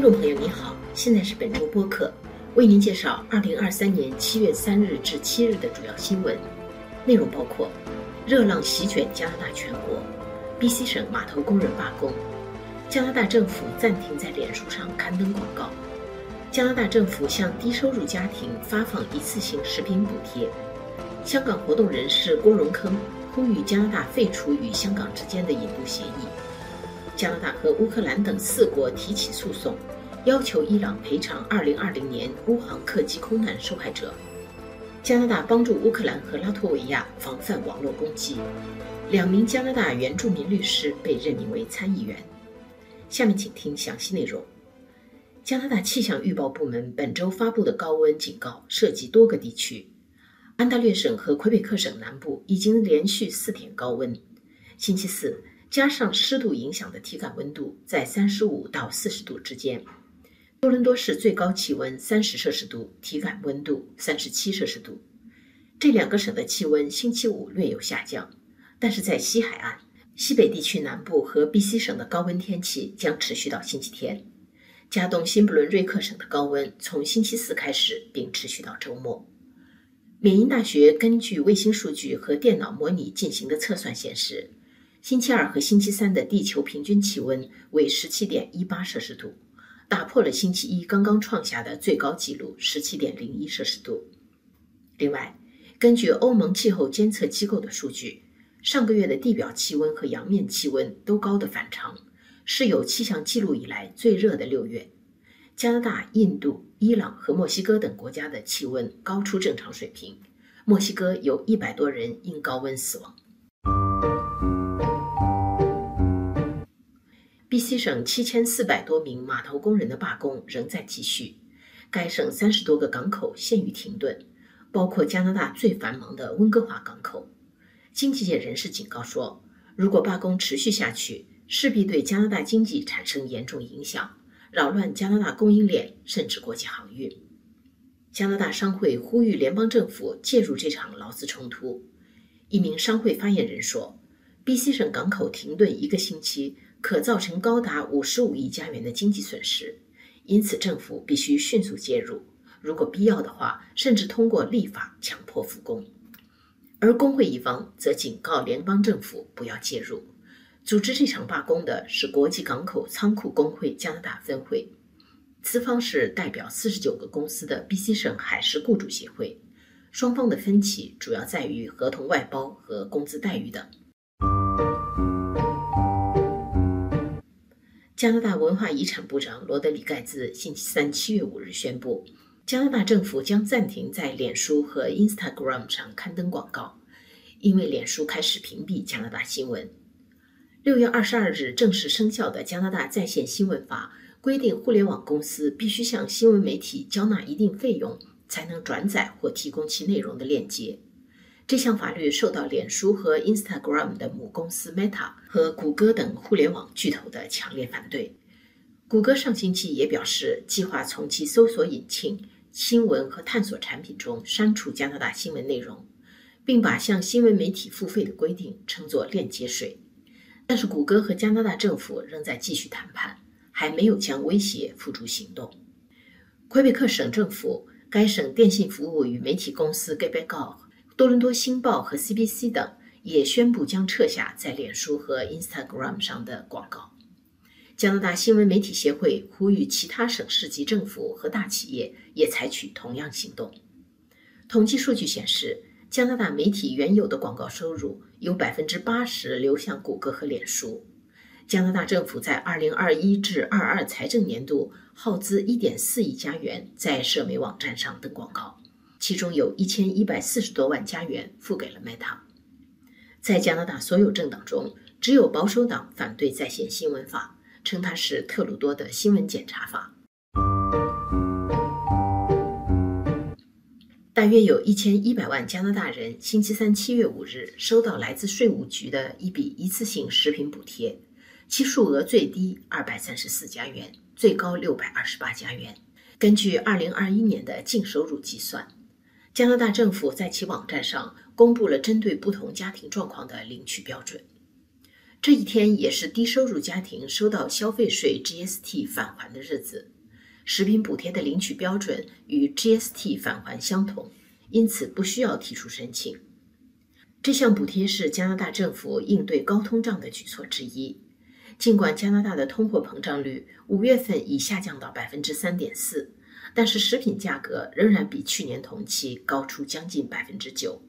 听众朋友您好，现在是本周播客，为您介绍二零二三年七月三日至七日的主要新闻内容，包括：热浪席卷加拿大全国，BC 省码头工人罢工，加拿大政府暂停在脸书上刊登广告，加拿大政府向低收入家庭发放一次性食品补贴，香港活动人士郭荣铿呼吁加拿大废除与香港之间的引渡协议。加拿大和乌克兰等四国提起诉讼，要求伊朗赔偿2020年乌航客机空难受害者。加拿大帮助乌克兰和拉脱维亚防范网络攻击。两名加拿大原住民律师被任命为参议员。下面请听详细内容。加拿大气象预报部门本周发布的高温警告涉及多个地区，安大略省和魁北克省南部已经连续四天高温。星期四。加上湿度影响的体感温度在三十五到四十度之间。多伦多市最高气温三十摄氏度，体感温度三十七摄氏度。这两个省的气温星期五略有下降，但是在西海岸、西北地区南部和 BC 省的高温天气将持续到星期天。加东新布伦瑞克省的高温从星期四开始，并持续到周末。缅因大学根据卫星数据和电脑模拟进行的测算显示。星期二和星期三的地球平均气温为十七点一八摄氏度，打破了星期一刚刚创下的最高纪录十七点零一摄氏度。另外，根据欧盟气候监测机构的数据，上个月的地表气温和洋面气温都高得反常，是有气象记录以来最热的六月。加拿大、印度、伊朗和墨西哥等国家的气温高出正常水平，墨西哥有一百多人因高温死亡。B.C 省七千四百多名码头工人的罢工仍在继续，该省三十多个港口陷于停顿，包括加拿大最繁忙的温哥华港口。经济界人士警告说，如果罢工持续下去，势必对加拿大经济产生严重影响，扰乱加拿大供应链甚至国际航运。加拿大商会呼吁联邦政府介入这场劳资冲突。一名商会发言人说：“B.C 省港口停顿一个星期。”可造成高达五十五亿加元的经济损失，因此政府必须迅速介入，如果必要的话，甚至通过立法强迫复工。而工会一方则警告联邦政府不要介入。组织这场罢工的是国际港口仓库工会加拿大分会，资方是代表四十九个公司的 BC 省海事雇主协会。双方的分歧主要在于合同外包和工资待遇等。加拿大文化遗产部长罗德里盖兹星期三七月五日宣布，加拿大政府将暂停在脸书和 Instagram 上刊登广告，因为脸书开始屏蔽加拿大新闻。六月二十二日正式生效的加拿大在线新闻法规定，互联网公司必须向新闻媒体交纳一定费用，才能转载或提供其内容的链接。这项法律受到脸书和 Instagram 的母公司 Meta 和谷歌等互联网巨头的强烈反对。谷歌上星期也表示，计划从其搜索引擎、新闻和探索产品中删除加拿大新闻内容，并把向新闻媒体付费的规定称作链接税。但是，谷歌和加拿大政府仍在继续谈判，还没有将威胁付诸行动。魁北克省政府、该省电信服务与媒体公司 Gebegog 多伦多星报和 CBC 等也宣布将撤下在脸书和 Instagram 上的广告。加拿大新闻媒体协会呼吁其他省市级政府和大企业也采取同样行动。统计数据显示，加拿大媒体原有的广告收入有百分之八十流向谷歌和脸书。加拿大政府在2021至22财政年度耗资1.4亿加元在社媒网站上登广告。其中有一千一百四十多万加元付给了 Meta。在加拿大所有政党中，只有保守党反对在线新闻法，称它是特鲁多的新闻检查法。大约有一千一百万加拿大人星期三七月五日收到来自税务局的一笔一次性食品补贴，其数额最低二百三十四加元，最高六百二十八加元。根据二零二一年的净收入计算。加拿大政府在其网站上公布了针对不同家庭状况的领取标准。这一天也是低收入家庭收到消费税 GST 返还的日子。食品补贴的领取标准与 GST 返还相同，因此不需要提出申请。这项补贴是加拿大政府应对高通胀的举措之一。尽管加拿大的通货膨胀率五月份已下降到百分之三点四，但是食品价格仍然比去年同期高出将近百分之九。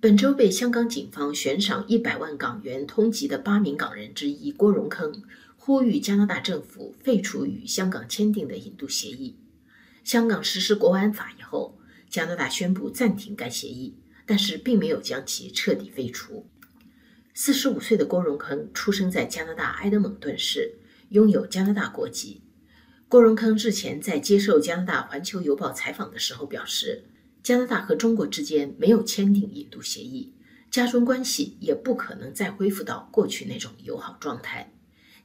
本周被香港警方悬赏一百万港元通缉的八名港人之一郭荣铿，呼吁加拿大政府废除与香港签订的引渡协议。香港实施国安法以后，加拿大宣布暂停该协议，但是并没有将其彻底废除。四十五岁的郭荣铿出生在加拿大埃德蒙顿市，拥有加拿大国籍。郭荣铿日前在接受加拿大环球邮报采访的时候表示。加拿大和中国之间没有签订引渡协议，加中关系也不可能再恢复到过去那种友好状态。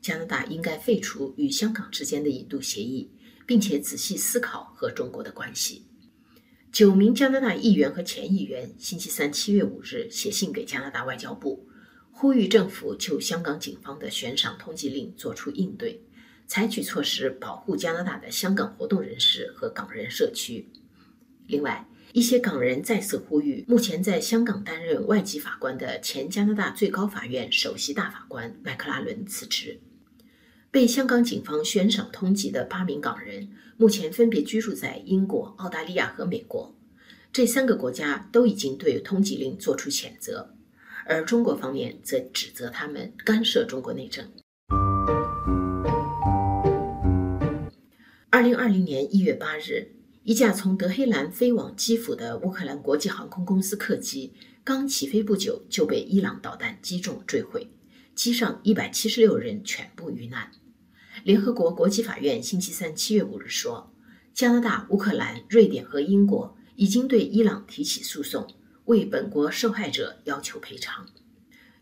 加拿大应该废除与香港之间的引渡协议，并且仔细思考和中国的关系。九名加拿大议员和前议员星期三七月五日写信给加拿大外交部，呼吁政府就香港警方的悬赏通缉令作出应对，采取措施保护加拿大的香港活动人士和港人社区。另外，一些港人再次呼吁，目前在香港担任外籍法官的前加拿大最高法院首席大法官麦克拉伦辞职。被香港警方悬赏通缉的八名港人，目前分别居住在英国、澳大利亚和美国。这三个国家都已经对通缉令作出谴责，而中国方面则指责他们干涉中国内政。二零二零年一月八日。一架从德黑兰飞往基辅的乌克兰国际航空公司客机刚起飞不久就被伊朗导弹击中坠毁，机上一百七十六人全部遇难。联合国国际法院星期三七月五日说，加拿大、乌克兰、瑞典和英国已经对伊朗提起诉讼，为本国受害者要求赔偿。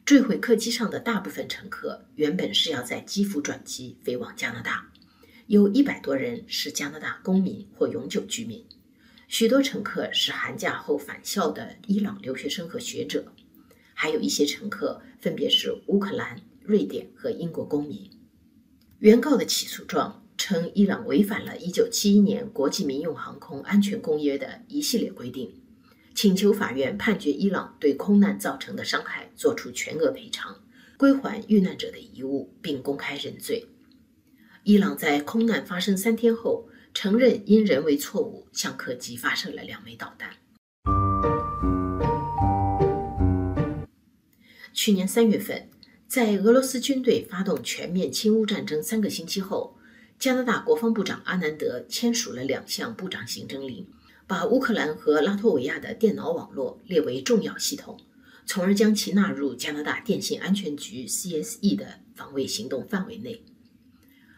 坠毁客机上的大部分乘客原本是要在基辅转机飞往加拿大。有一百多人是加拿大公民或永久居民，许多乘客是寒假后返校的伊朗留学生和学者，还有一些乘客分别是乌克兰、瑞典和英国公民。原告的起诉状称，伊朗违反了1971年国际民用航空安全公约的一系列规定，请求法院判决伊朗对空难造成的伤害作出全额赔偿，归还遇难者的遗物，并公开认罪。伊朗在空难发生三天后，承认因人为错误向客机发射了两枚导弹。去年三月份，在俄罗斯军队发动全面侵乌战争三个星期后，加拿大国防部长阿南德签署了两项部长行政令，把乌克兰和拉脱维亚的电脑网络列为重要系统，从而将其纳入加拿大电信安全局 （CSE） 的防卫行动范围内。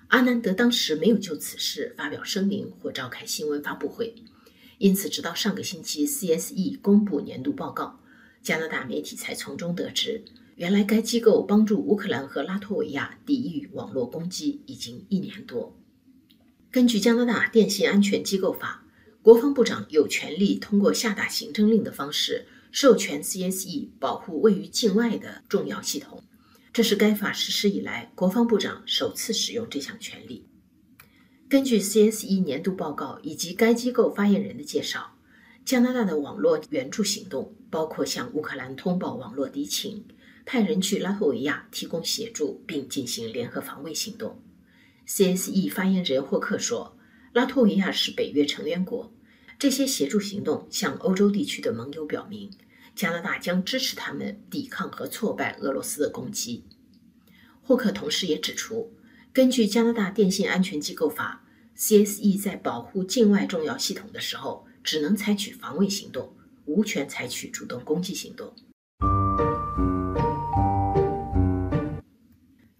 阿南德当时没有就此事发表声明或召开新闻发布会，因此直到上个星期 CSE 公布年度报告，加拿大媒体才从中得知，原来该机构帮助乌克兰和拉脱维亚抵御网络攻击已经一年多。根据加拿大电信安全机构法，国防部长有权利通过下达行政令的方式，授权 CSE 保护位于境外的重要系统。这是该法实施以来，国防部长首次使用这项权利。根据 CSE 年度报告以及该机构发言人的介绍，加拿大的网络援助行动包括向乌克兰通报网络敌情，派人去拉脱维亚提供协助，并进行联合防卫行动。CSE 发言人霍克说：“拉脱维亚是北约成员国，这些协助行动向欧洲地区的盟友表明。”加拿大将支持他们抵抗和挫败俄罗斯的攻击。霍克同时也指出，根据加拿大电信安全机构法，CSE 在保护境外重要系统的时候，只能采取防卫行动，无权采取主动攻击行动。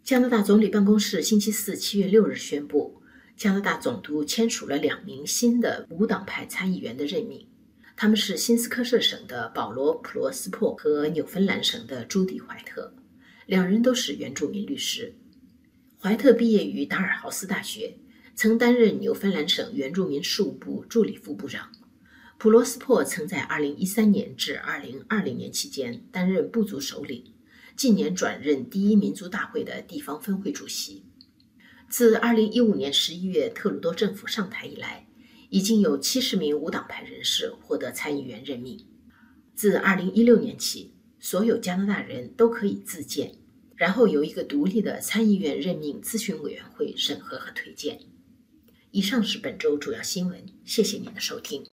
加拿大总理办公室星期四七月六日宣布，加拿大总督签署了两名新的无党派参议员的任命。他们是新斯科舍省的保罗·普罗斯珀和纽芬兰省的朱迪·怀特，两人都是原住民律师。怀特毕业于达尔豪斯大学，曾担任纽芬兰省原住民事务部助理副部长。普罗斯珀曾在2013年至2020年期间担任部族首领，近年转任第一民族大会的地方分会主席。自二零一五年十一月特鲁多政府上台以来，已经有七十名无党派人士获得参议员任命。自二零一六年起，所有加拿大人都可以自荐，然后由一个独立的参议院任命咨询委员会审核和推荐。以上是本周主要新闻，谢谢您的收听。